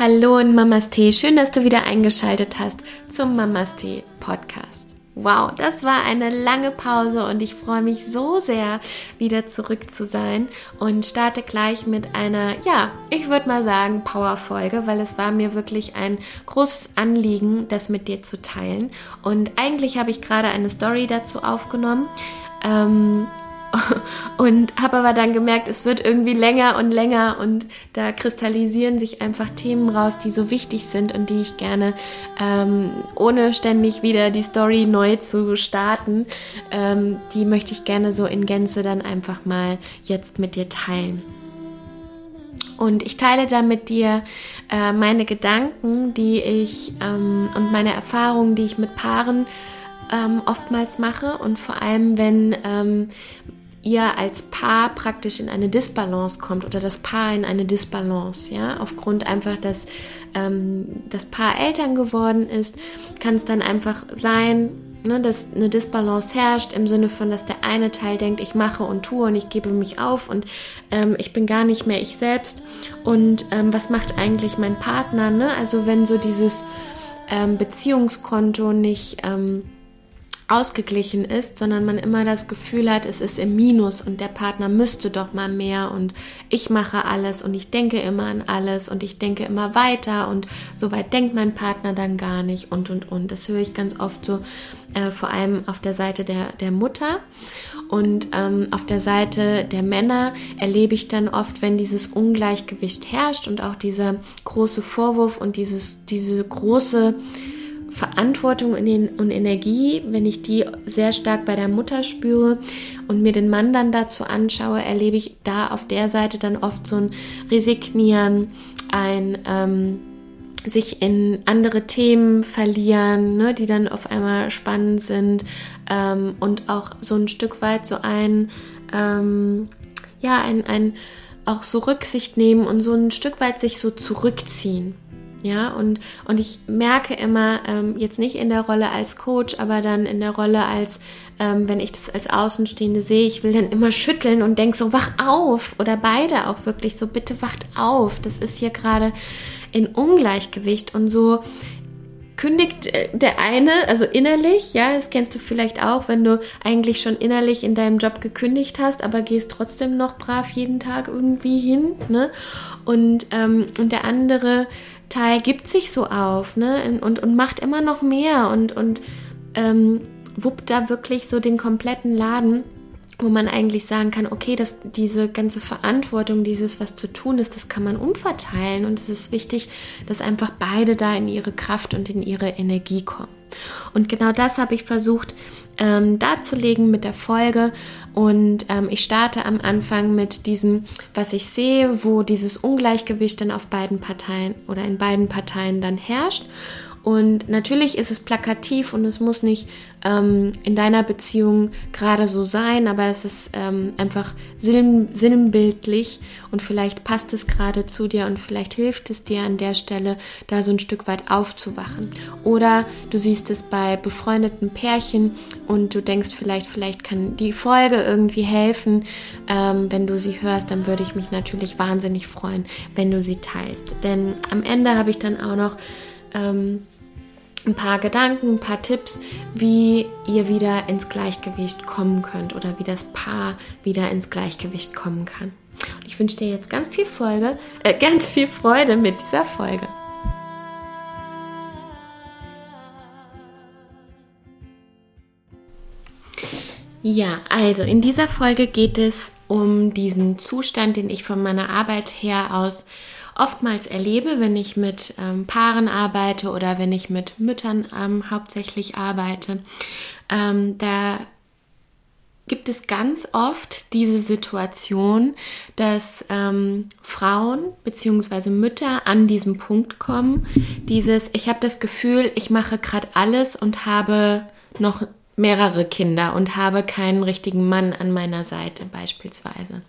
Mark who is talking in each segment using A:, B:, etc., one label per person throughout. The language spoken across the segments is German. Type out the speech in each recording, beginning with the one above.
A: Hallo und Mamas Tee, schön, dass du wieder eingeschaltet hast zum Mamas Tee Podcast. Wow, das war eine lange Pause und ich freue mich so sehr, wieder zurück zu sein und starte gleich mit einer, ja, ich würde mal sagen, Power-Folge, weil es war mir wirklich ein großes Anliegen, das mit dir zu teilen. Und eigentlich habe ich gerade eine Story dazu aufgenommen. Ähm, und habe aber dann gemerkt, es wird irgendwie länger und länger und da kristallisieren sich einfach Themen raus, die so wichtig sind und die ich gerne, ähm, ohne ständig wieder die Story neu zu starten, ähm, die möchte ich gerne so in Gänze dann einfach mal jetzt mit dir teilen. Und ich teile da mit dir äh, meine Gedanken, die ich ähm, und meine Erfahrungen, die ich mit Paaren ähm, oftmals mache und vor allem, wenn ähm, ihr als Paar praktisch in eine Disbalance kommt oder das Paar in eine Disbalance, ja, aufgrund einfach, dass ähm, das Paar Eltern geworden ist, kann es dann einfach sein, ne, dass eine Disbalance herrscht im Sinne von, dass der eine Teil denkt, ich mache und tue und ich gebe mich auf und ähm, ich bin gar nicht mehr ich selbst und ähm, was macht eigentlich mein Partner, ne? Also wenn so dieses ähm, Beziehungskonto nicht ähm, ausgeglichen ist, sondern man immer das Gefühl hat, es ist im Minus und der Partner müsste doch mal mehr und ich mache alles und ich denke immer an alles und ich denke immer weiter und so weit denkt mein Partner dann gar nicht und und und. Das höre ich ganz oft so, äh, vor allem auf der Seite der, der Mutter. Und ähm, auf der Seite der Männer erlebe ich dann oft, wenn dieses Ungleichgewicht herrscht und auch dieser große Vorwurf und dieses, diese große Verantwortung und Energie, wenn ich die sehr stark bei der Mutter spüre und mir den Mann dann dazu anschaue, erlebe ich da auf der Seite dann oft so ein Resignieren, ein ähm, sich in andere Themen verlieren, ne, die dann auf einmal spannend sind ähm, und auch so ein Stück weit so ein, ähm, ja, ein, ein auch so Rücksicht nehmen und so ein Stück weit sich so zurückziehen. Ja, und, und ich merke immer, ähm, jetzt nicht in der Rolle als Coach, aber dann in der Rolle als, ähm, wenn ich das als Außenstehende sehe, ich will dann immer schütteln und denke so, wach auf. Oder beide auch wirklich so, bitte wacht auf. Das ist hier gerade in Ungleichgewicht und so kündigt äh, der eine, also innerlich, ja, das kennst du vielleicht auch, wenn du eigentlich schon innerlich in deinem Job gekündigt hast, aber gehst trotzdem noch brav jeden Tag irgendwie hin, ne? Und, ähm, und der andere Teil gibt sich so auf ne? und, und macht immer noch mehr und, und ähm, wuppt da wirklich so den kompletten Laden, wo man eigentlich sagen kann, okay, dass diese ganze Verantwortung, dieses, was zu tun ist, das kann man umverteilen und es ist wichtig, dass einfach beide da in ihre Kraft und in ihre Energie kommen. Und genau das habe ich versucht ähm, darzulegen mit der Folge. Und ähm, ich starte am Anfang mit diesem, was ich sehe, wo dieses Ungleichgewicht dann auf beiden Parteien oder in beiden Parteien dann herrscht. Und natürlich ist es plakativ und es muss nicht ähm, in deiner Beziehung gerade so sein, aber es ist ähm, einfach sinn, sinnbildlich und vielleicht passt es gerade zu dir und vielleicht hilft es dir an der Stelle, da so ein Stück weit aufzuwachen. Oder du siehst es bei befreundeten Pärchen und du denkst vielleicht, vielleicht kann die Folge irgendwie helfen. Ähm, wenn du sie hörst, dann würde ich mich natürlich wahnsinnig freuen, wenn du sie teilst. Denn am Ende habe ich dann auch noch ähm, ein paar Gedanken, ein paar Tipps, wie ihr wieder ins Gleichgewicht kommen könnt oder wie das Paar wieder ins Gleichgewicht kommen kann. Ich wünsche dir jetzt ganz viel Folge, äh, ganz viel Freude mit dieser Folge. Ja, also in dieser Folge geht es um diesen Zustand, den ich von meiner Arbeit her aus oftmals erlebe, wenn ich mit ähm, Paaren arbeite oder wenn ich mit Müttern ähm, hauptsächlich arbeite. Ähm, da gibt es ganz oft diese Situation, dass ähm, Frauen bzw. Mütter an diesem Punkt kommen, dieses, ich habe das Gefühl, ich mache gerade alles und habe noch mehrere Kinder und habe keinen richtigen Mann an meiner Seite beispielsweise.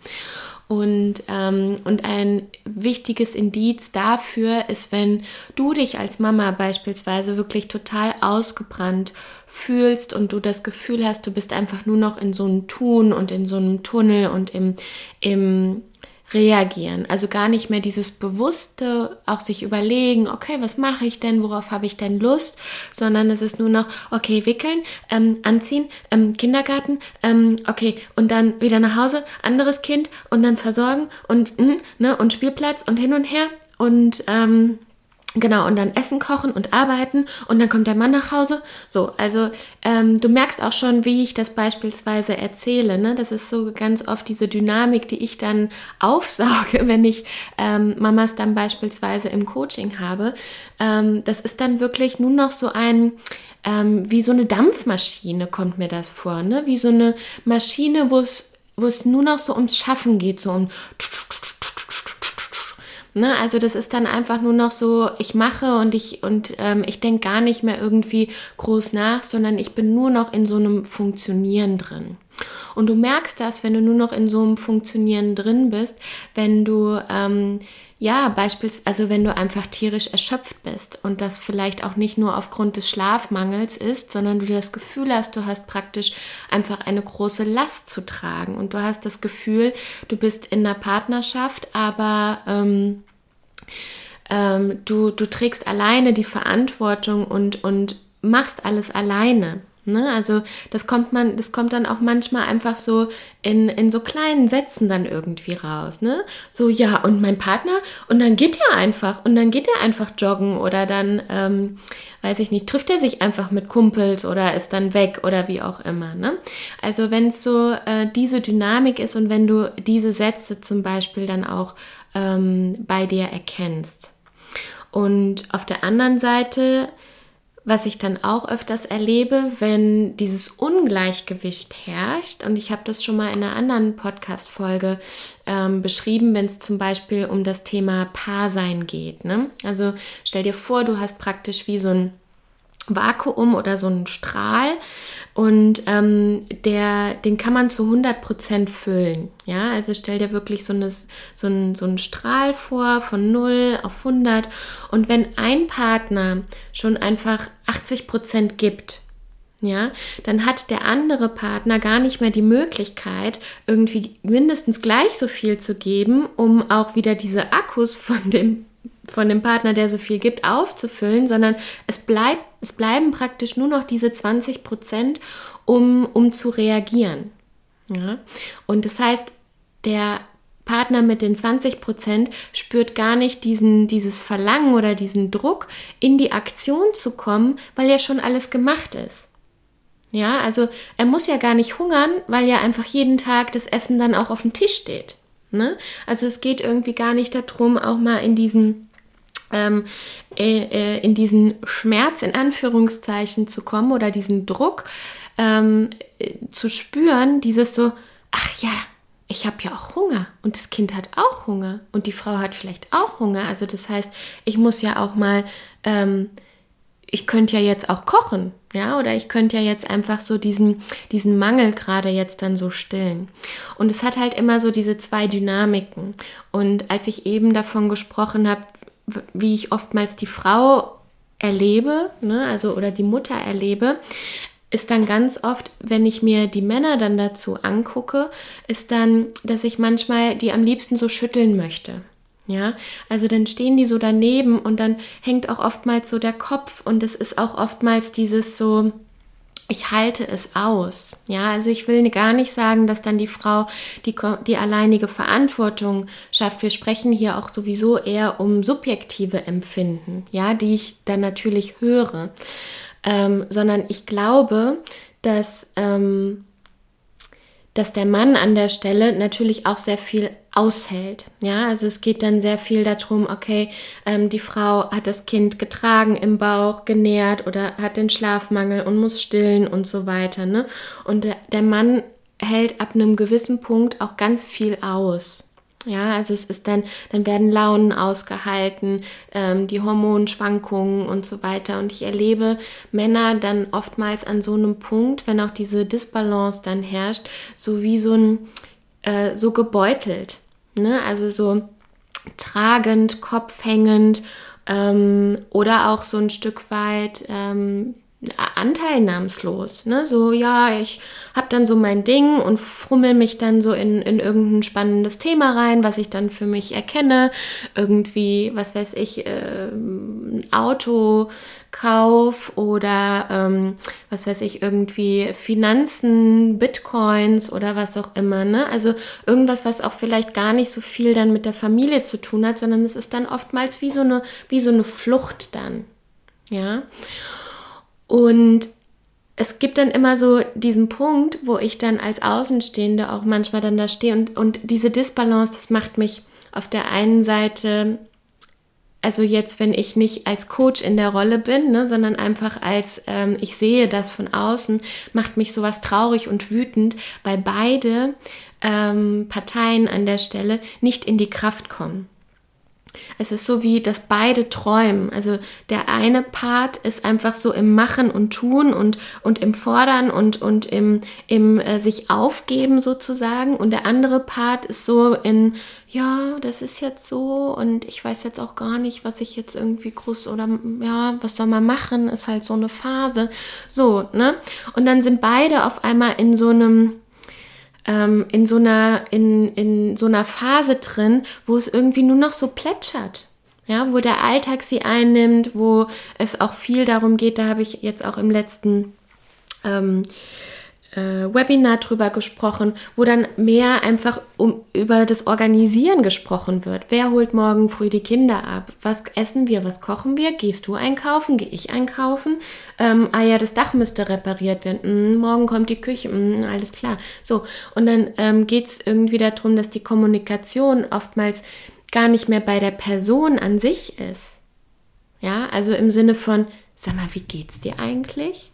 A: Und, ähm, und ein wichtiges Indiz dafür ist, wenn du dich als Mama beispielsweise wirklich total ausgebrannt fühlst und du das Gefühl hast, du bist einfach nur noch in so einem Tun und in so einem Tunnel und im, im reagieren. Also gar nicht mehr dieses bewusste, auch sich überlegen, okay, was mache ich denn, worauf habe ich denn Lust, sondern es ist nur noch, okay, wickeln, ähm, anziehen, ähm, Kindergarten, ähm, okay, und dann wieder nach Hause, anderes Kind und dann versorgen und, mh, ne, und Spielplatz und hin und her und ähm, Genau, und dann Essen kochen und arbeiten und dann kommt der Mann nach Hause. So, also ähm, du merkst auch schon, wie ich das beispielsweise erzähle. Ne? Das ist so ganz oft diese Dynamik, die ich dann aufsauge, wenn ich ähm, Mamas dann beispielsweise im Coaching habe. Ähm, das ist dann wirklich nur noch so ein, ähm, wie so eine Dampfmaschine kommt mir das vor. Ne? Wie so eine Maschine, wo es nur noch so ums Schaffen geht, so um Ne? Also das ist dann einfach nur noch so, ich mache und ich und ähm, ich denke gar nicht mehr irgendwie groß nach, sondern ich bin nur noch in so einem Funktionieren drin. Und du merkst das, wenn du nur noch in so einem Funktionieren drin bist, wenn du ähm, ja, beispielsweise, also wenn du einfach tierisch erschöpft bist und das vielleicht auch nicht nur aufgrund des Schlafmangels ist, sondern du das Gefühl hast, du hast praktisch einfach eine große Last zu tragen und du hast das Gefühl, du bist in einer Partnerschaft, aber ähm, ähm, du, du trägst alleine die Verantwortung und, und machst alles alleine. Ne? Also das kommt man, das kommt dann auch manchmal einfach so in, in so kleinen Sätzen dann irgendwie raus. Ne? So, ja, und mein Partner, und dann geht er einfach, und dann geht er einfach joggen oder dann, ähm, weiß ich nicht, trifft er sich einfach mit Kumpels oder ist dann weg oder wie auch immer. Ne? Also wenn es so äh, diese Dynamik ist und wenn du diese Sätze zum Beispiel dann auch ähm, bei dir erkennst. Und auf der anderen Seite was ich dann auch öfters erlebe, wenn dieses Ungleichgewicht herrscht, und ich habe das schon mal in einer anderen Podcast-Folge ähm, beschrieben, wenn es zum Beispiel um das Thema Paarsein geht. Ne? Also stell dir vor, du hast praktisch wie so ein Vakuum oder so ein Strahl und ähm, der, den kann man zu 100% füllen. Ja, also stell dir wirklich so, eine, so, ein, so einen Strahl vor von 0 auf 100 und wenn ein Partner schon einfach 80% gibt, ja, dann hat der andere Partner gar nicht mehr die Möglichkeit, irgendwie mindestens gleich so viel zu geben, um auch wieder diese Akkus von dem von dem Partner, der so viel gibt, aufzufüllen, sondern es bleibt, es bleiben praktisch nur noch diese 20 Prozent, um, um zu reagieren. Ja? Und das heißt, der Partner mit den 20 Prozent spürt gar nicht diesen, dieses Verlangen oder diesen Druck, in die Aktion zu kommen, weil ja schon alles gemacht ist. Ja, also er muss ja gar nicht hungern, weil ja einfach jeden Tag das Essen dann auch auf dem Tisch steht. Ne? Also es geht irgendwie gar nicht darum, auch mal in diesen ähm, äh, äh, in diesen Schmerz in Anführungszeichen zu kommen oder diesen Druck ähm, äh, zu spüren, dieses so, ach ja, ich habe ja auch Hunger und das Kind hat auch Hunger und die Frau hat vielleicht auch Hunger. Also das heißt, ich muss ja auch mal, ähm, ich könnte ja jetzt auch kochen, ja, oder ich könnte ja jetzt einfach so diesen, diesen Mangel gerade jetzt dann so stillen. Und es hat halt immer so diese zwei Dynamiken. Und als ich eben davon gesprochen habe, wie ich oftmals die Frau erlebe, ne, also oder die Mutter erlebe, ist dann ganz oft, wenn ich mir die Männer dann dazu angucke, ist dann, dass ich manchmal die am liebsten so schütteln möchte. Ja, also dann stehen die so daneben und dann hängt auch oftmals so der Kopf und es ist auch oftmals dieses so, ich halte es aus. Ja, also ich will gar nicht sagen, dass dann die Frau die, die alleinige Verantwortung schafft. Wir sprechen hier auch sowieso eher um subjektive Empfinden, ja, die ich dann natürlich höre. Ähm, sondern ich glaube, dass ähm, dass der Mann an der Stelle natürlich auch sehr viel aushält. Ja, also es geht dann sehr viel darum, okay, ähm, die Frau hat das Kind getragen im Bauch, genährt oder hat den Schlafmangel und muss stillen und so weiter. Ne? Und der, der Mann hält ab einem gewissen Punkt auch ganz viel aus. Ja, also es ist dann, dann werden Launen ausgehalten, ähm, die Hormonschwankungen und so weiter. Und ich erlebe Männer dann oftmals an so einem Punkt, wenn auch diese Disbalance dann herrscht, so wie so ein, äh, so gebeutelt. Ne? Also so tragend, kopfhängend ähm, oder auch so ein Stück weit, ähm, anteilnahmslos. Ne? So, ja, ich habe dann so mein Ding und frummel mich dann so in, in irgendein spannendes Thema rein, was ich dann für mich erkenne. Irgendwie, was weiß ich, äh, Autokauf oder ähm, was weiß ich, irgendwie Finanzen, Bitcoins oder was auch immer. Ne? Also irgendwas, was auch vielleicht gar nicht so viel dann mit der Familie zu tun hat, sondern es ist dann oftmals wie so eine, wie so eine Flucht dann. Ja. Und es gibt dann immer so diesen Punkt, wo ich dann als Außenstehende auch manchmal dann da stehe und, und diese Disbalance, das macht mich auf der einen Seite, also jetzt, wenn ich nicht als Coach in der Rolle bin, ne, sondern einfach als ähm, ich sehe das von außen, macht mich sowas traurig und wütend, weil beide ähm, Parteien an der Stelle nicht in die Kraft kommen. Es ist so wie, dass beide träumen. Also der eine Part ist einfach so im Machen und Tun und, und im Fordern und, und im, im äh, sich aufgeben sozusagen. Und der andere Part ist so in, ja, das ist jetzt so und ich weiß jetzt auch gar nicht, was ich jetzt irgendwie groß oder ja, was soll man machen, ist halt so eine Phase. So, ne? Und dann sind beide auf einmal in so einem ähm, in, so einer, in, in so einer Phase drin, wo es irgendwie nur noch so plätschert. Ja, wo der Alltag sie einnimmt, wo es auch viel darum geht, da habe ich jetzt auch im letzten ähm, äh, Webinar drüber gesprochen, wo dann mehr einfach um, über das Organisieren gesprochen wird. Wer holt morgen früh die Kinder ab? Was essen wir? Was kochen wir? Gehst du einkaufen? Gehe ich einkaufen? Ähm, ah ja, das Dach müsste repariert werden. Hm, morgen kommt die Küche. Hm, alles klar. So, und dann ähm, geht es irgendwie darum, dass die Kommunikation oftmals gar nicht mehr bei der Person an sich ist. Ja, also im Sinne von, sag mal, wie geht's dir eigentlich?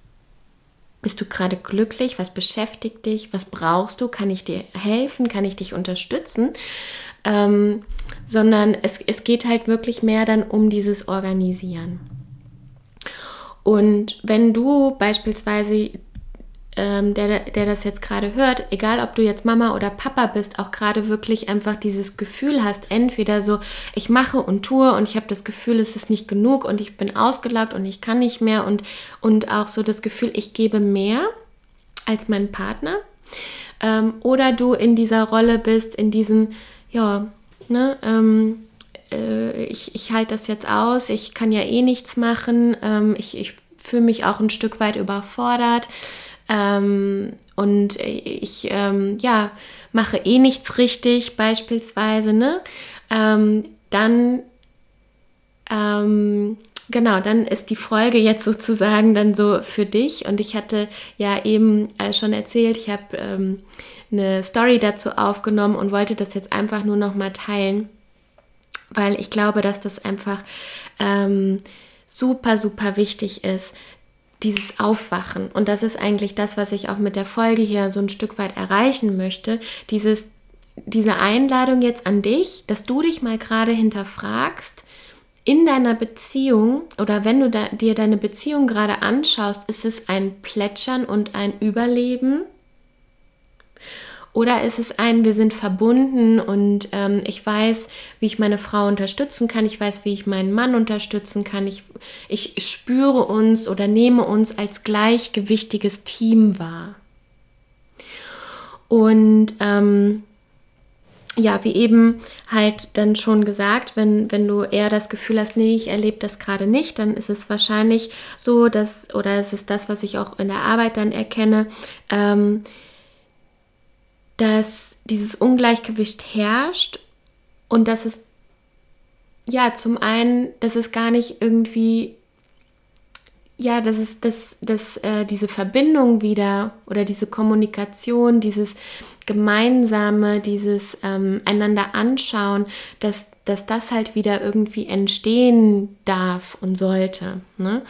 A: Bist du gerade glücklich? Was beschäftigt dich? Was brauchst du? Kann ich dir helfen? Kann ich dich unterstützen? Ähm, sondern es, es geht halt wirklich mehr dann um dieses Organisieren. Und wenn du beispielsweise ähm, der, der das jetzt gerade hört, egal ob du jetzt Mama oder Papa bist, auch gerade wirklich einfach dieses Gefühl hast, entweder so, ich mache und tue und ich habe das Gefühl, es ist nicht genug und ich bin ausgelaugt und ich kann nicht mehr und, und auch so das Gefühl, ich gebe mehr als mein Partner. Ähm, oder du in dieser Rolle bist, in diesem, ja, ne, ähm, äh, ich, ich halte das jetzt aus, ich kann ja eh nichts machen, ähm, ich, ich fühle mich auch ein Stück weit überfordert. Ähm, und ich ähm, ja, mache eh nichts richtig, beispielsweise, ne? Ähm, dann ähm, genau, dann ist die Folge jetzt sozusagen dann so für dich. Und ich hatte ja eben äh, schon erzählt, ich habe ähm, eine Story dazu aufgenommen und wollte das jetzt einfach nur noch mal teilen, weil ich glaube, dass das einfach ähm, super, super wichtig ist, dieses Aufwachen. Und das ist eigentlich das, was ich auch mit der Folge hier so ein Stück weit erreichen möchte. Dieses, diese Einladung jetzt an dich, dass du dich mal gerade hinterfragst, in deiner Beziehung oder wenn du da, dir deine Beziehung gerade anschaust, ist es ein Plätschern und ein Überleben oder ist es ein, wir sind verbunden und ähm, ich weiß, wie ich meine Frau unterstützen kann, ich weiß, wie ich meinen Mann unterstützen kann, ich, ich spüre uns oder nehme uns als gleichgewichtiges Team wahr. Und ähm, ja, wie eben halt dann schon gesagt, wenn, wenn du eher das Gefühl hast, nee, ich erlebe das gerade nicht, dann ist es wahrscheinlich so, dass, oder es ist das, was ich auch in der Arbeit dann erkenne, ähm, dass dieses Ungleichgewicht herrscht und dass es ja zum einen, dass es gar nicht irgendwie ja, dass es dass, dass äh, diese Verbindung wieder oder diese Kommunikation, dieses gemeinsame, dieses ähm, einander anschauen, dass dass das halt wieder irgendwie entstehen darf und sollte. Ne?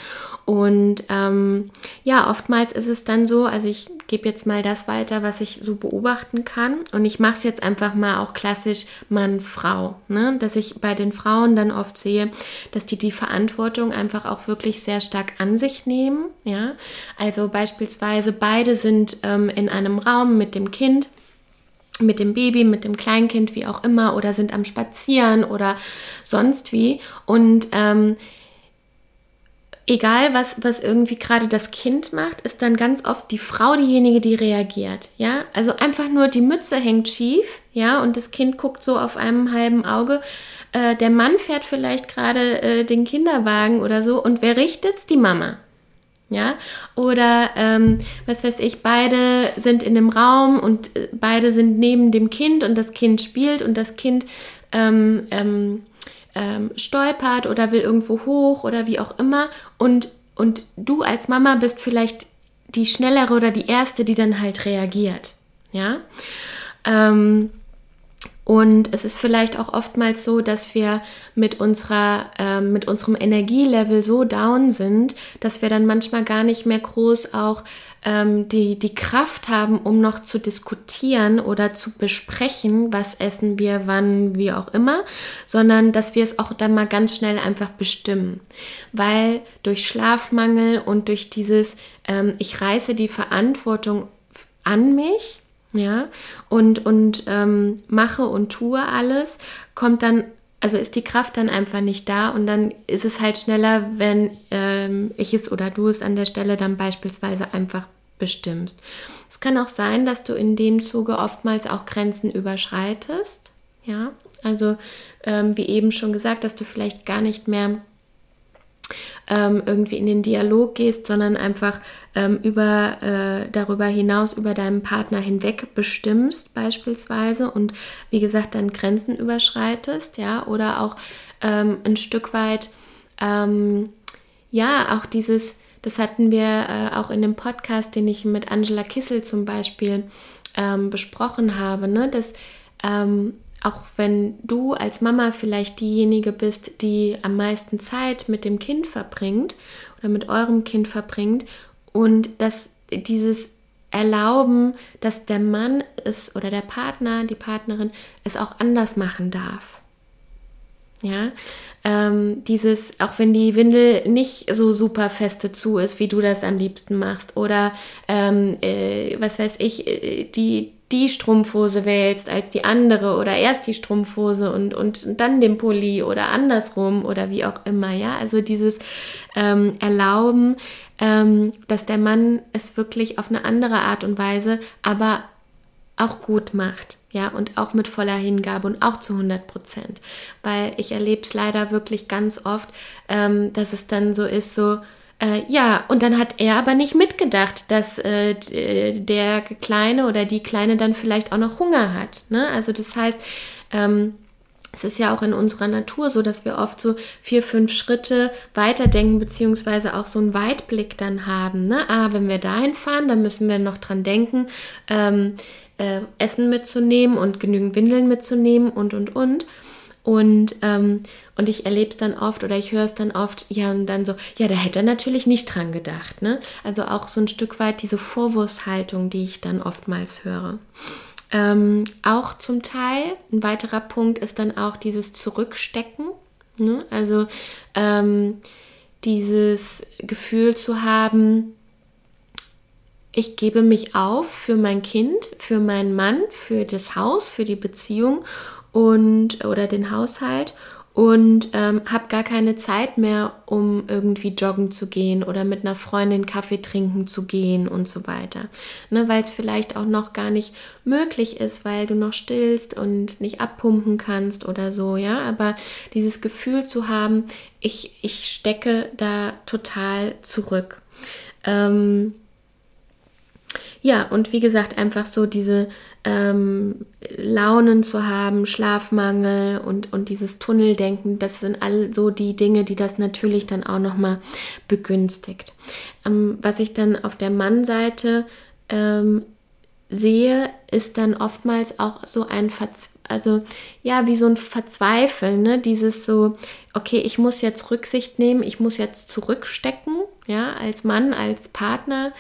A: Und ähm, ja, oftmals ist es dann so, also ich gebe jetzt mal das weiter, was ich so beobachten kann. Und ich mache es jetzt einfach mal auch klassisch Mann-Frau. Ne? Dass ich bei den Frauen dann oft sehe, dass die die Verantwortung einfach auch wirklich sehr stark an sich nehmen. Ja? Also beispielsweise beide sind ähm, in einem Raum mit dem Kind mit dem Baby, mit dem Kleinkind, wie auch immer, oder sind am Spazieren oder sonst wie. Und ähm, egal was, was irgendwie gerade das Kind macht, ist dann ganz oft die Frau diejenige, die reagiert. Ja, also einfach nur die Mütze hängt schief, ja, und das Kind guckt so auf einem halben Auge. Äh, der Mann fährt vielleicht gerade äh, den Kinderwagen oder so und wer richtet's? Die Mama. Ja, oder ähm, was weiß ich, beide sind in dem Raum und äh, beide sind neben dem Kind und das Kind spielt und das Kind ähm, ähm, ähm, stolpert oder will irgendwo hoch oder wie auch immer und, und du als Mama bist vielleicht die schnellere oder die erste, die dann halt reagiert. Ja. Ähm, und es ist vielleicht auch oftmals so, dass wir mit, unserer, äh, mit unserem Energielevel so down sind, dass wir dann manchmal gar nicht mehr groß auch ähm, die, die Kraft haben, um noch zu diskutieren oder zu besprechen, was essen wir, wann, wie auch immer, sondern dass wir es auch dann mal ganz schnell einfach bestimmen. Weil durch Schlafmangel und durch dieses, ähm, ich reiße die Verantwortung an mich, ja, und, und ähm, mache und tue alles, kommt dann, also ist die Kraft dann einfach nicht da und dann ist es halt schneller, wenn ähm, ich es oder du es an der Stelle dann beispielsweise einfach bestimmst. Es kann auch sein, dass du in dem Zuge oftmals auch Grenzen überschreitest, ja, also ähm, wie eben schon gesagt, dass du vielleicht gar nicht mehr ähm, irgendwie in den Dialog gehst, sondern einfach ähm, über, äh, darüber hinaus über deinen Partner hinweg bestimmst beispielsweise und wie gesagt dann Grenzen überschreitest, ja, oder auch ähm, ein Stück weit, ähm, ja, auch dieses, das hatten wir äh, auch in dem Podcast, den ich mit Angela Kissel zum Beispiel ähm, besprochen habe, ne, dass ähm, auch wenn du als Mama vielleicht diejenige bist, die am meisten Zeit mit dem Kind verbringt oder mit eurem Kind verbringt und dass dieses Erlauben, dass der Mann es oder der Partner, die Partnerin es auch anders machen darf. Ja, ähm, dieses, auch wenn die Windel nicht so super feste zu ist, wie du das am liebsten machst, oder ähm, äh, was weiß ich, äh, die, die Strumpfhose wählst als die andere oder erst die Strumpfhose und, und, dann den Pulli oder andersrum oder wie auch immer, ja. Also dieses ähm, Erlauben, ähm, dass der Mann es wirklich auf eine andere Art und Weise, aber auch gut macht, ja, und auch mit voller Hingabe und auch zu 100 Prozent. Weil ich erlebe es leider wirklich ganz oft, ähm, dass es dann so ist, so, äh, ja, und dann hat er aber nicht mitgedacht, dass äh, der Kleine oder die Kleine dann vielleicht auch noch Hunger hat. Ne? Also das heißt, ähm, es ist ja auch in unserer Natur so, dass wir oft so vier, fünf Schritte weiterdenken, beziehungsweise auch so einen Weitblick dann haben. Ne? Ah, wenn wir dahin fahren, dann müssen wir noch dran denken, ähm, äh, Essen mitzunehmen und genügend Windeln mitzunehmen und, und, und. Und, ähm, und ich erlebe es dann oft oder ich höre es dann oft, ja, und dann so, ja, da hätte er natürlich nicht dran gedacht. Ne? Also auch so ein Stück weit diese Vorwurfshaltung, die ich dann oftmals höre. Ähm, auch zum Teil, ein weiterer Punkt ist dann auch dieses Zurückstecken. Ne? Also ähm, dieses Gefühl zu haben, ich gebe mich auf für mein Kind, für meinen Mann, für das Haus, für die Beziehung und oder den Haushalt und ähm, habe gar keine Zeit mehr, um irgendwie joggen zu gehen oder mit einer Freundin Kaffee trinken zu gehen und so weiter. Ne, weil es vielleicht auch noch gar nicht möglich ist, weil du noch stillst und nicht abpumpen kannst oder so, ja. Aber dieses Gefühl zu haben, ich, ich stecke da total zurück. Ähm, ja, und wie gesagt, einfach so diese ähm, Launen zu haben, Schlafmangel und, und dieses Tunneldenken, das sind all so die Dinge, die das natürlich dann auch nochmal begünstigt. Ähm, was ich dann auf der Mannseite ähm, sehe, ist dann oftmals auch so ein Verz also ja, wie so ein Verzweifeln, ne? Dieses so, okay, ich muss jetzt Rücksicht nehmen, ich muss jetzt zurückstecken, ja, als Mann, als Partner,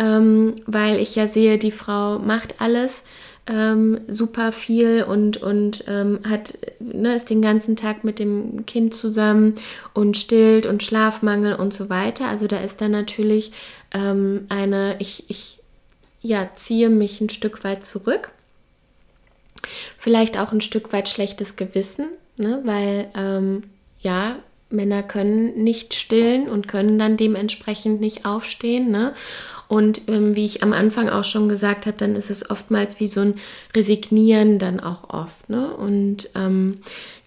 A: ähm, weil ich ja sehe, die Frau macht alles ähm, super viel und, und ähm, hat, ne, ist den ganzen Tag mit dem Kind zusammen und stillt und Schlafmangel und so weiter. Also da ist dann natürlich ähm, eine, ich, ich ja, ziehe mich ein Stück weit zurück. Vielleicht auch ein Stück weit schlechtes Gewissen, ne, weil ähm, ja, Männer können nicht stillen und können dann dementsprechend nicht aufstehen. Ne? Und ähm, wie ich am Anfang auch schon gesagt habe, dann ist es oftmals wie so ein Resignieren dann auch oft. Ne? Und ähm,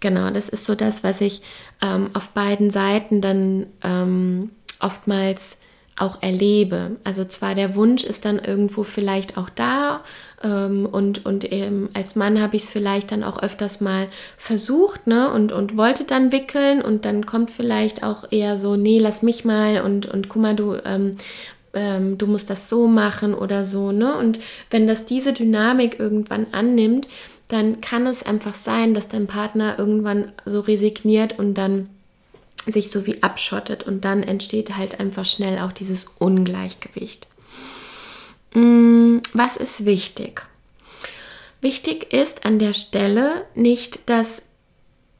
A: genau, das ist so das, was ich ähm, auf beiden Seiten dann ähm, oftmals auch erlebe. Also zwar der Wunsch ist dann irgendwo vielleicht auch da ähm, und, und ähm, als Mann habe ich es vielleicht dann auch öfters mal versucht ne, und, und wollte dann wickeln und dann kommt vielleicht auch eher so, nee, lass mich mal und, und guck mal, du, ähm, ähm, du musst das so machen oder so. Ne? Und wenn das diese Dynamik irgendwann annimmt, dann kann es einfach sein, dass dein Partner irgendwann so resigniert und dann sich so wie abschottet und dann entsteht halt einfach schnell auch dieses Ungleichgewicht. Mm, was ist wichtig? Wichtig ist an der Stelle nicht, dass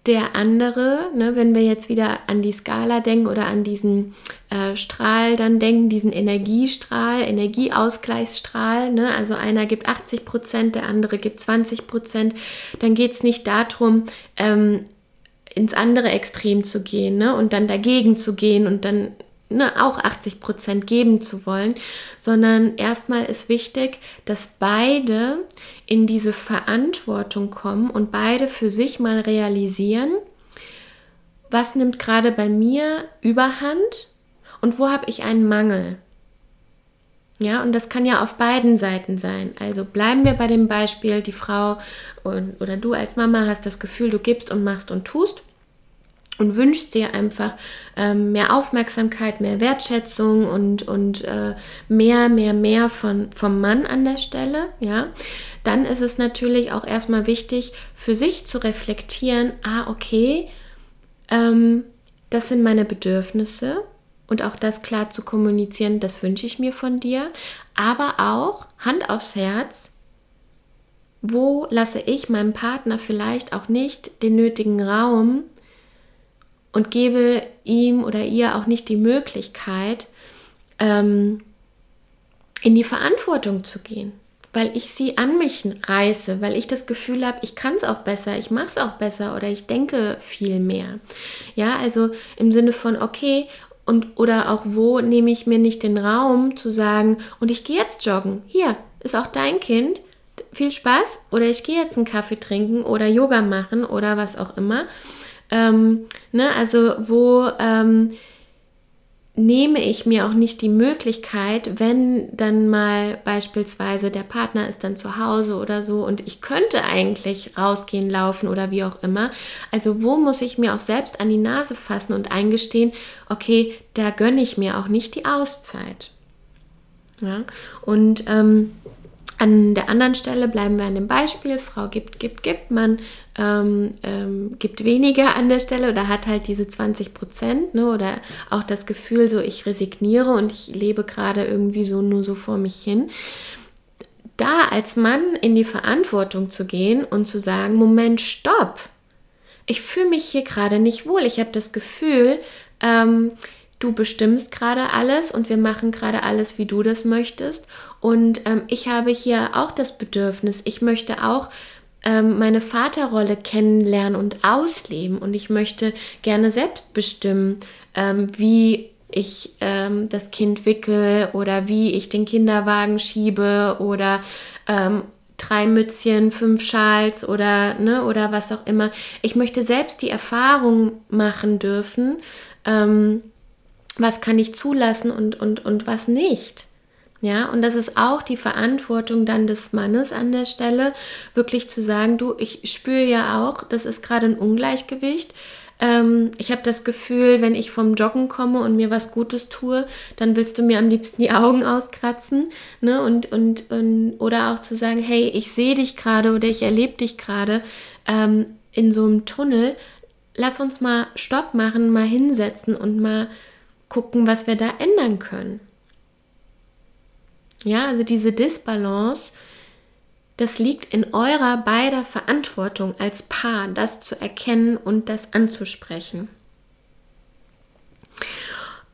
A: der andere, ne, wenn wir jetzt wieder an die Skala denken oder an diesen äh, Strahl dann denken, diesen Energiestrahl, Energieausgleichsstrahl, ne, also einer gibt 80 Prozent, der andere gibt 20 Prozent, dann geht es nicht darum, ähm, ins andere Extrem zu gehen ne? und dann dagegen zu gehen und dann ne, auch 80 Prozent geben zu wollen, sondern erstmal ist wichtig, dass beide in diese Verantwortung kommen und beide für sich mal realisieren, was nimmt gerade bei mir überhand und wo habe ich einen Mangel. Ja, und das kann ja auf beiden Seiten sein. Also bleiben wir bei dem Beispiel, die Frau und, oder du als Mama hast das Gefühl, du gibst und machst und tust und wünschst dir einfach ähm, mehr Aufmerksamkeit, mehr Wertschätzung und, und äh, mehr, mehr, mehr von, vom Mann an der Stelle, ja, dann ist es natürlich auch erstmal wichtig, für sich zu reflektieren, ah, okay, ähm, das sind meine Bedürfnisse und auch das klar zu kommunizieren, das wünsche ich mir von dir. Aber auch Hand aufs Herz, wo lasse ich meinem Partner vielleicht auch nicht den nötigen Raum und gebe ihm oder ihr auch nicht die Möglichkeit, ähm, in die Verantwortung zu gehen, weil ich sie an mich reiße, weil ich das Gefühl habe, ich kann es auch besser, ich mache es auch besser oder ich denke viel mehr. Ja, also im Sinne von, okay, und oder auch wo nehme ich mir nicht den Raum zu sagen, und ich gehe jetzt joggen. Hier ist auch dein Kind. Viel Spaß. Oder ich gehe jetzt einen Kaffee trinken oder Yoga machen oder was auch immer. Ähm, ne, also wo ähm, nehme ich mir auch nicht die Möglichkeit, wenn dann mal beispielsweise der Partner ist dann zu Hause oder so und ich könnte eigentlich rausgehen, laufen oder wie auch immer. Also wo muss ich mir auch selbst an die Nase fassen und eingestehen, okay, da gönne ich mir auch nicht die Auszeit. Ja, und ähm, an der anderen Stelle bleiben wir an dem Beispiel, Frau gibt, gibt, gibt, man ähm, ähm, gibt weniger an der Stelle oder hat halt diese 20 Prozent ne, oder auch das Gefühl, so ich resigniere und ich lebe gerade irgendwie so nur so vor mich hin. Da als Mann in die Verantwortung zu gehen und zu sagen, Moment, stopp, ich fühle mich hier gerade nicht wohl, ich habe das Gefühl, ähm, du bestimmst gerade alles und wir machen gerade alles, wie du das möchtest. Und ähm, ich habe hier auch das Bedürfnis, ich möchte auch ähm, meine Vaterrolle kennenlernen und ausleben. Und ich möchte gerne selbst bestimmen, ähm, wie ich ähm, das Kind wickel oder wie ich den Kinderwagen schiebe oder ähm, drei Mützchen, fünf Schals oder, ne, oder was auch immer. Ich möchte selbst die Erfahrung machen dürfen, ähm, was kann ich zulassen und, und, und was nicht. Ja, und das ist auch die Verantwortung dann des Mannes an der Stelle, wirklich zu sagen, du, ich spüre ja auch, das ist gerade ein Ungleichgewicht. Ähm, ich habe das Gefühl, wenn ich vom Joggen komme und mir was Gutes tue, dann willst du mir am liebsten die Augen auskratzen. Ne? Und, und, und, oder auch zu sagen, hey, ich sehe dich gerade oder ich erlebe dich gerade ähm, in so einem Tunnel. Lass uns mal Stopp machen, mal hinsetzen und mal gucken, was wir da ändern können. Ja, also diese Disbalance, das liegt in eurer beider Verantwortung als Paar, das zu erkennen und das anzusprechen.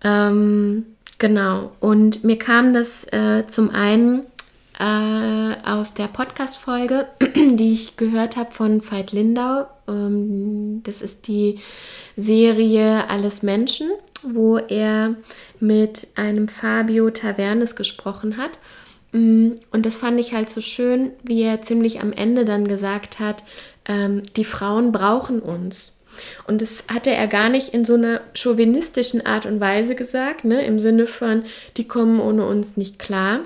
A: Ähm, genau, und mir kam das äh, zum einen äh, aus der Podcast-Folge, die ich gehört habe von Veit Lindau. Ähm, das ist die Serie Alles Menschen, wo er mit einem Fabio Tavernes gesprochen hat. Mm, und das fand ich halt so schön, wie er ziemlich am Ende dann gesagt hat, ähm, die Frauen brauchen uns. Und das hatte er gar nicht in so einer chauvinistischen Art und Weise gesagt, ne? im Sinne von, die kommen ohne uns nicht klar,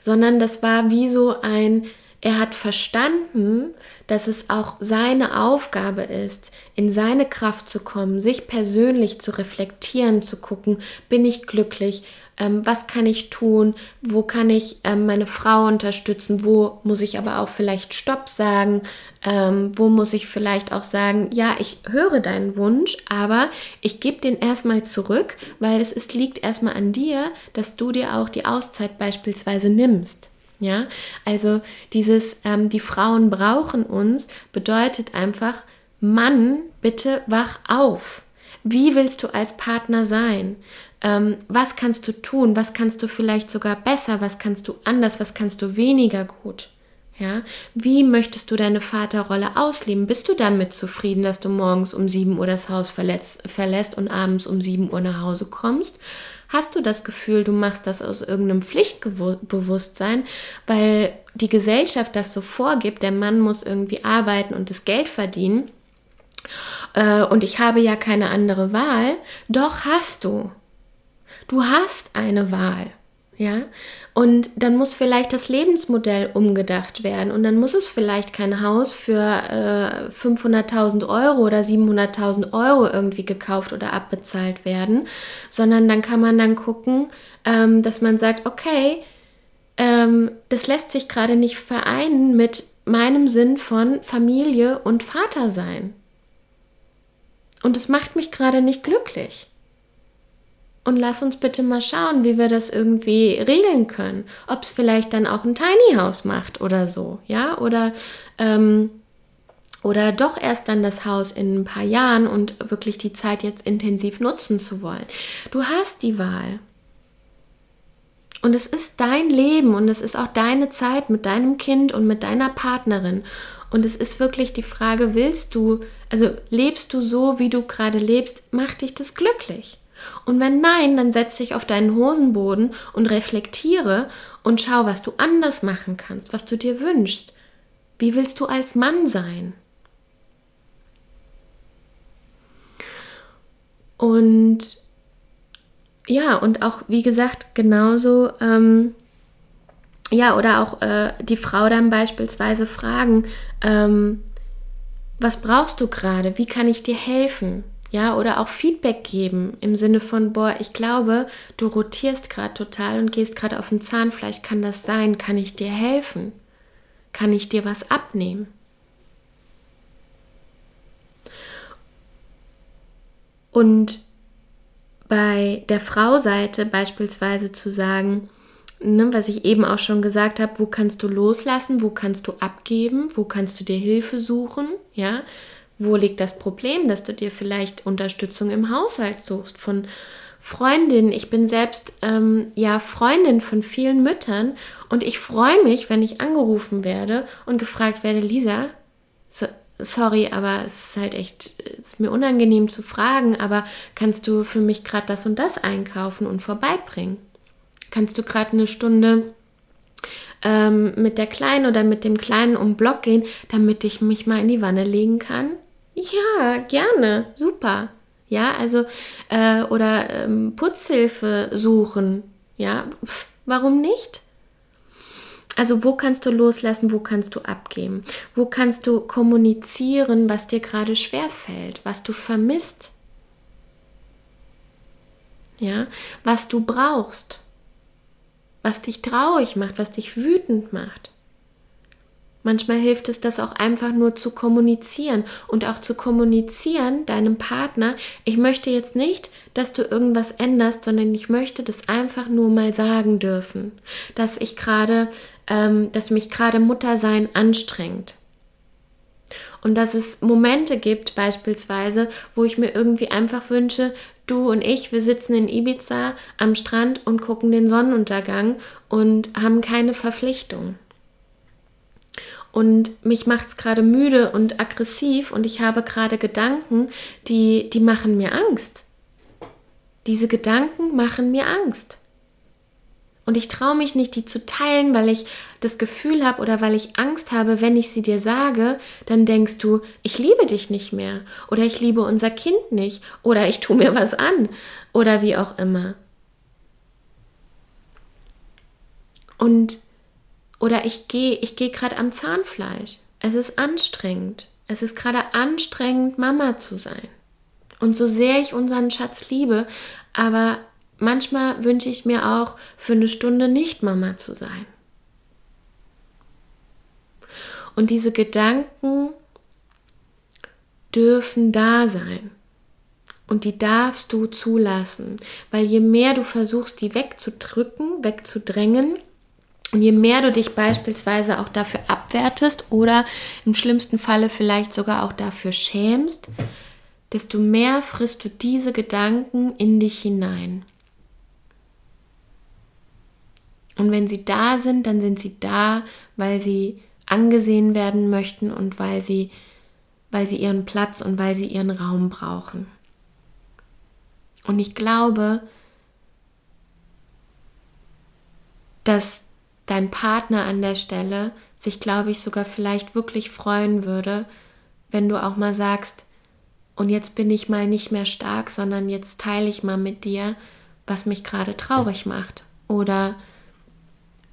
A: sondern das war wie so ein, er hat verstanden, dass es auch seine Aufgabe ist, in seine Kraft zu kommen, sich persönlich zu reflektieren, zu gucken, bin ich glücklich, ähm, was kann ich tun, wo kann ich ähm, meine Frau unterstützen, wo muss ich aber auch vielleicht Stopp sagen, ähm, wo muss ich vielleicht auch sagen, ja, ich höre deinen Wunsch, aber ich gebe den erstmal zurück, weil es ist, liegt erstmal an dir, dass du dir auch die Auszeit beispielsweise nimmst. Ja, also dieses, ähm, die Frauen brauchen uns, bedeutet einfach, Mann, bitte wach auf. Wie willst du als Partner sein? Ähm, was kannst du tun? Was kannst du vielleicht sogar besser? Was kannst du anders? Was kannst du weniger gut? Ja, wie möchtest du deine Vaterrolle ausleben? Bist du damit zufrieden, dass du morgens um 7 Uhr das Haus verlässt und abends um 7 Uhr nach Hause kommst? Hast du das Gefühl, du machst das aus irgendeinem Pflichtbewusstsein, weil die Gesellschaft das so vorgibt, der Mann muss irgendwie arbeiten und das Geld verdienen äh, und ich habe ja keine andere Wahl? Doch hast du. Du hast eine Wahl. Ja, und dann muss vielleicht das Lebensmodell umgedacht werden und dann muss es vielleicht kein Haus für äh, 500.000 Euro oder 700.000 Euro irgendwie gekauft oder abbezahlt werden, sondern dann kann man dann gucken, ähm, dass man sagt, okay, ähm, das lässt sich gerade nicht vereinen mit meinem Sinn von Familie und Vater sein. Und es macht mich gerade nicht glücklich und lass uns bitte mal schauen, wie wir das irgendwie regeln können. Ob es vielleicht dann auch ein Tiny House macht oder so, ja, oder ähm, oder doch erst dann das Haus in ein paar Jahren und wirklich die Zeit jetzt intensiv nutzen zu wollen. Du hast die Wahl. Und es ist dein Leben und es ist auch deine Zeit mit deinem Kind und mit deiner Partnerin. Und es ist wirklich die Frage, willst du, also lebst du so, wie du gerade lebst, macht dich das glücklich? Und wenn nein, dann setz dich auf deinen Hosenboden und reflektiere und schau, was du anders machen kannst, was du dir wünschst. Wie willst du als Mann sein? Und ja, und auch, wie gesagt, genauso, ähm, ja, oder auch äh, die Frau dann beispielsweise fragen, ähm, was brauchst du gerade? Wie kann ich dir helfen? Ja, oder auch Feedback geben im Sinne von, boah, ich glaube, du rotierst gerade total und gehst gerade auf dem Zahnfleisch. Kann das sein? Kann ich dir helfen? Kann ich dir was abnehmen? Und bei der Frau-Seite beispielsweise zu sagen, ne, was ich eben auch schon gesagt habe, wo kannst du loslassen, wo kannst du abgeben, wo kannst du dir Hilfe suchen, ja, wo liegt das Problem, dass du dir vielleicht Unterstützung im Haushalt suchst von Freundinnen? Ich bin selbst ähm, ja Freundin von vielen Müttern und ich freue mich, wenn ich angerufen werde und gefragt werde, Lisa, so, sorry, aber es ist halt echt, es ist mir unangenehm zu fragen, aber kannst du für mich gerade das und das einkaufen und vorbeibringen? Kannst du gerade eine Stunde ähm, mit der Kleinen oder mit dem Kleinen um Block gehen, damit ich mich mal in die Wanne legen kann? Ja, gerne, super. Ja, also, äh, oder ähm, Putzhilfe suchen. Ja, Pff, warum nicht? Also wo kannst du loslassen, wo kannst du abgeben? Wo kannst du kommunizieren, was dir gerade schwer fällt, was du vermisst? Ja, was du brauchst, was dich traurig macht, was dich wütend macht. Manchmal hilft es, das auch einfach nur zu kommunizieren und auch zu kommunizieren deinem Partner, ich möchte jetzt nicht, dass du irgendwas änderst, sondern ich möchte das einfach nur mal sagen dürfen, dass ich gerade, ähm, dass mich gerade Muttersein anstrengt. Und dass es Momente gibt, beispielsweise, wo ich mir irgendwie einfach wünsche, du und ich, wir sitzen in Ibiza am Strand und gucken den Sonnenuntergang und haben keine Verpflichtung. Und mich macht es gerade müde und aggressiv und ich habe gerade Gedanken, die, die machen mir Angst. Diese Gedanken machen mir Angst. Und ich traue mich nicht, die zu teilen, weil ich das Gefühl habe oder weil ich Angst habe, wenn ich sie dir sage, dann denkst du, ich liebe dich nicht mehr oder ich liebe unser Kind nicht oder ich tue mir was an oder wie auch immer. Und oder ich gehe ich gehe gerade am Zahnfleisch. Es ist anstrengend. Es ist gerade anstrengend, Mama zu sein. Und so sehr ich unseren Schatz liebe, aber manchmal wünsche ich mir auch, für eine Stunde nicht Mama zu sein. Und diese Gedanken dürfen da sein. Und die darfst du zulassen, weil je mehr du versuchst, die wegzudrücken, wegzudrängen, und je mehr du dich beispielsweise auch dafür abwertest oder im schlimmsten Falle vielleicht sogar auch dafür schämst, desto mehr frisst du diese Gedanken in dich hinein. Und wenn sie da sind, dann sind sie da, weil sie angesehen werden möchten und weil sie, weil sie ihren Platz und weil sie ihren Raum brauchen. Und ich glaube, dass dein Partner an der Stelle sich, glaube ich, sogar vielleicht wirklich freuen würde, wenn du auch mal sagst, und jetzt bin ich mal nicht mehr stark, sondern jetzt teile ich mal mit dir, was mich gerade traurig macht. Oder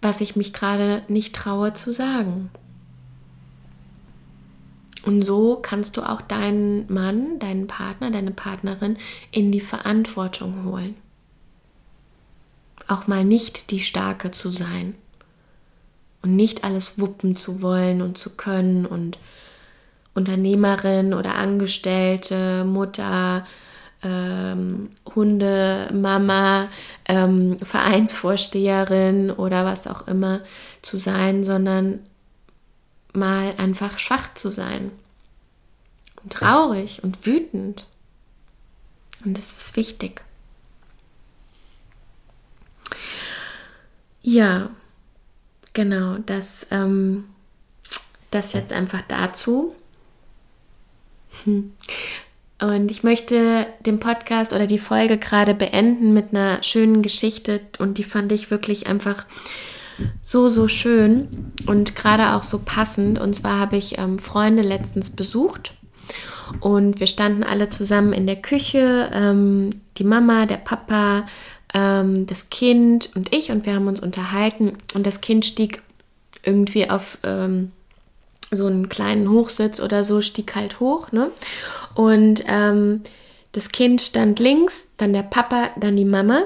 A: was ich mich gerade nicht traue zu sagen. Und so kannst du auch deinen Mann, deinen Partner, deine Partnerin in die Verantwortung holen. Auch mal nicht die Starke zu sein und nicht alles wuppen zu wollen und zu können und Unternehmerin oder Angestellte, Mutter, ähm, Hundemama, ähm, Vereinsvorsteherin oder was auch immer zu sein, sondern mal einfach schwach zu sein. Und traurig und wütend. Und das ist wichtig. Ja, genau, das, ähm, das jetzt einfach dazu. Hm. Und ich möchte den Podcast oder die Folge gerade beenden mit einer schönen Geschichte und die fand ich wirklich einfach so, so schön und gerade auch so passend. Und zwar habe ich ähm, Freunde letztens besucht und wir standen alle zusammen in der Küche, ähm, die Mama, der Papa, ähm, das Kind und ich und wir haben uns unterhalten und das Kind stieg irgendwie auf ähm, so einen kleinen Hochsitz oder so, stieg halt hoch. Ne? Und ähm, das Kind stand links, dann der Papa, dann die Mama.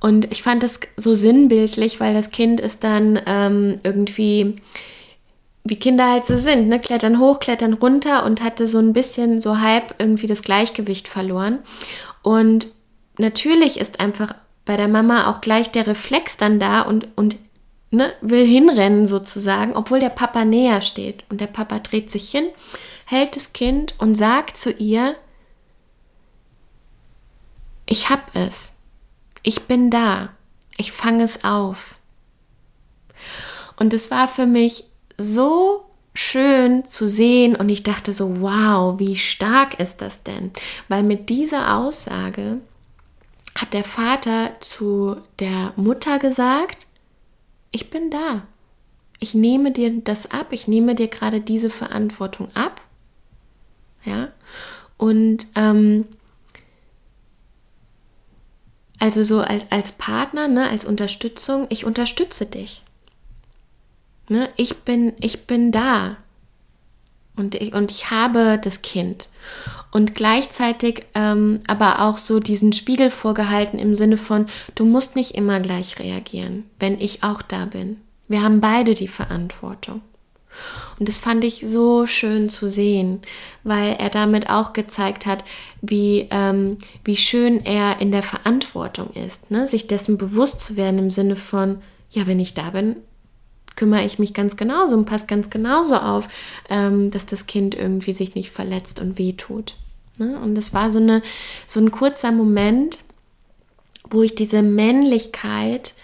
A: Und ich fand das so sinnbildlich, weil das Kind ist dann ähm, irgendwie, wie Kinder halt so sind, ne? klettern hoch, klettern runter und hatte so ein bisschen, so halb irgendwie das Gleichgewicht verloren. Und natürlich ist einfach bei der Mama auch gleich der Reflex dann da und, und ne, will hinrennen sozusagen, obwohl der Papa näher steht. Und der Papa dreht sich hin, hält das Kind und sagt zu ihr, ich hab es, ich bin da, ich fange es auf. Und es war für mich so schön zu sehen und ich dachte so, wow, wie stark ist das denn? Weil mit dieser Aussage hat der Vater zu der Mutter gesagt, ich bin da. Ich nehme dir das ab, ich nehme dir gerade diese Verantwortung ab. Ja, und ähm, also so als, als Partner, ne, als Unterstützung, ich unterstütze dich. Ne, ich, bin, ich bin da. Und ich, und ich habe das Kind. Und gleichzeitig ähm, aber auch so diesen Spiegel vorgehalten im Sinne von, du musst nicht immer gleich reagieren, wenn ich auch da bin. Wir haben beide die Verantwortung. Und das fand ich so schön zu sehen, weil er damit auch gezeigt hat, wie, ähm, wie schön er in der Verantwortung ist, ne? sich dessen bewusst zu werden im Sinne von, ja, wenn ich da bin, kümmere ich mich ganz genauso und passe ganz genauso auf, ähm, dass das Kind irgendwie sich nicht verletzt und wehtut. Ne? Und es war so, eine, so ein kurzer Moment, wo ich diese Männlichkeit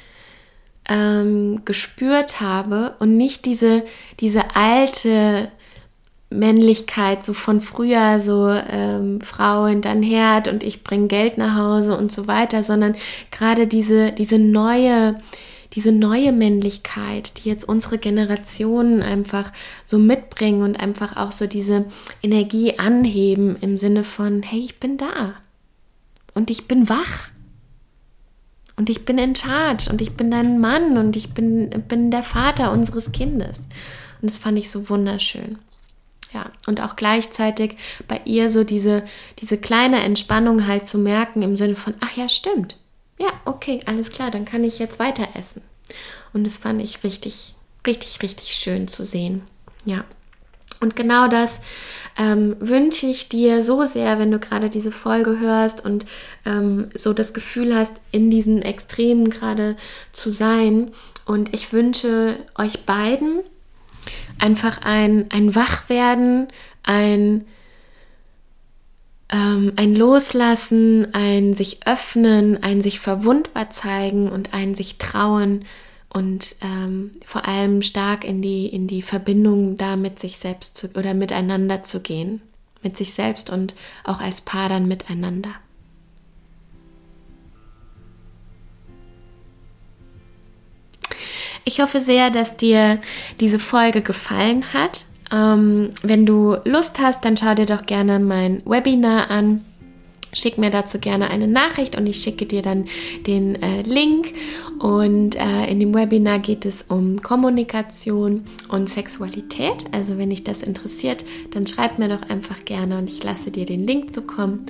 A: ähm, gespürt habe und nicht diese, diese alte Männlichkeit, so von früher, so ähm, Frau dein Herd und ich bringe Geld nach Hause und so weiter, sondern gerade diese, diese neue, diese neue Männlichkeit, die jetzt unsere Generationen einfach so mitbringen und einfach auch so diese Energie anheben im Sinne von, hey, ich bin da und ich bin wach und ich bin in charge und ich bin dein Mann und ich bin, bin der Vater unseres Kindes. Und das fand ich so wunderschön. Ja, und auch gleichzeitig bei ihr so diese, diese kleine Entspannung halt zu merken im Sinne von, ach ja, stimmt. Ja, okay, alles klar, dann kann ich jetzt weiter essen. Und das fand ich richtig, richtig, richtig schön zu sehen. Ja. Und genau das ähm, wünsche ich dir so sehr, wenn du gerade diese Folge hörst und ähm, so das Gefühl hast, in diesen Extremen gerade zu sein. Und ich wünsche euch beiden einfach ein, ein Wachwerden, ein, ähm, ein Loslassen, ein sich öffnen, ein sich verwundbar zeigen und ein sich trauen und ähm, vor allem stark in die, in die Verbindung da mit sich selbst zu, oder miteinander zu gehen. Mit sich selbst und auch als Paar dann miteinander. Ich hoffe sehr, dass dir diese Folge gefallen hat. Ähm, wenn du Lust hast, dann schau dir doch gerne mein Webinar an. Schick mir dazu gerne eine Nachricht und ich schicke dir dann den äh, Link. Und äh, in dem Webinar geht es um Kommunikation und Sexualität. Also wenn dich das interessiert, dann schreib mir doch einfach gerne und ich lasse dir den Link zukommen.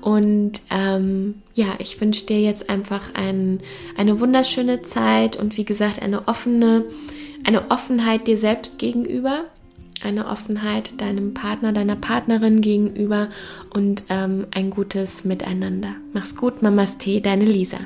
A: Und ähm, ja, ich wünsche dir jetzt einfach ein, eine wunderschöne Zeit und wie gesagt eine offene, eine Offenheit dir selbst gegenüber, eine Offenheit deinem Partner, deiner Partnerin gegenüber und ähm, ein gutes Miteinander. Mach's gut, Mamas Tee, deine Lisa.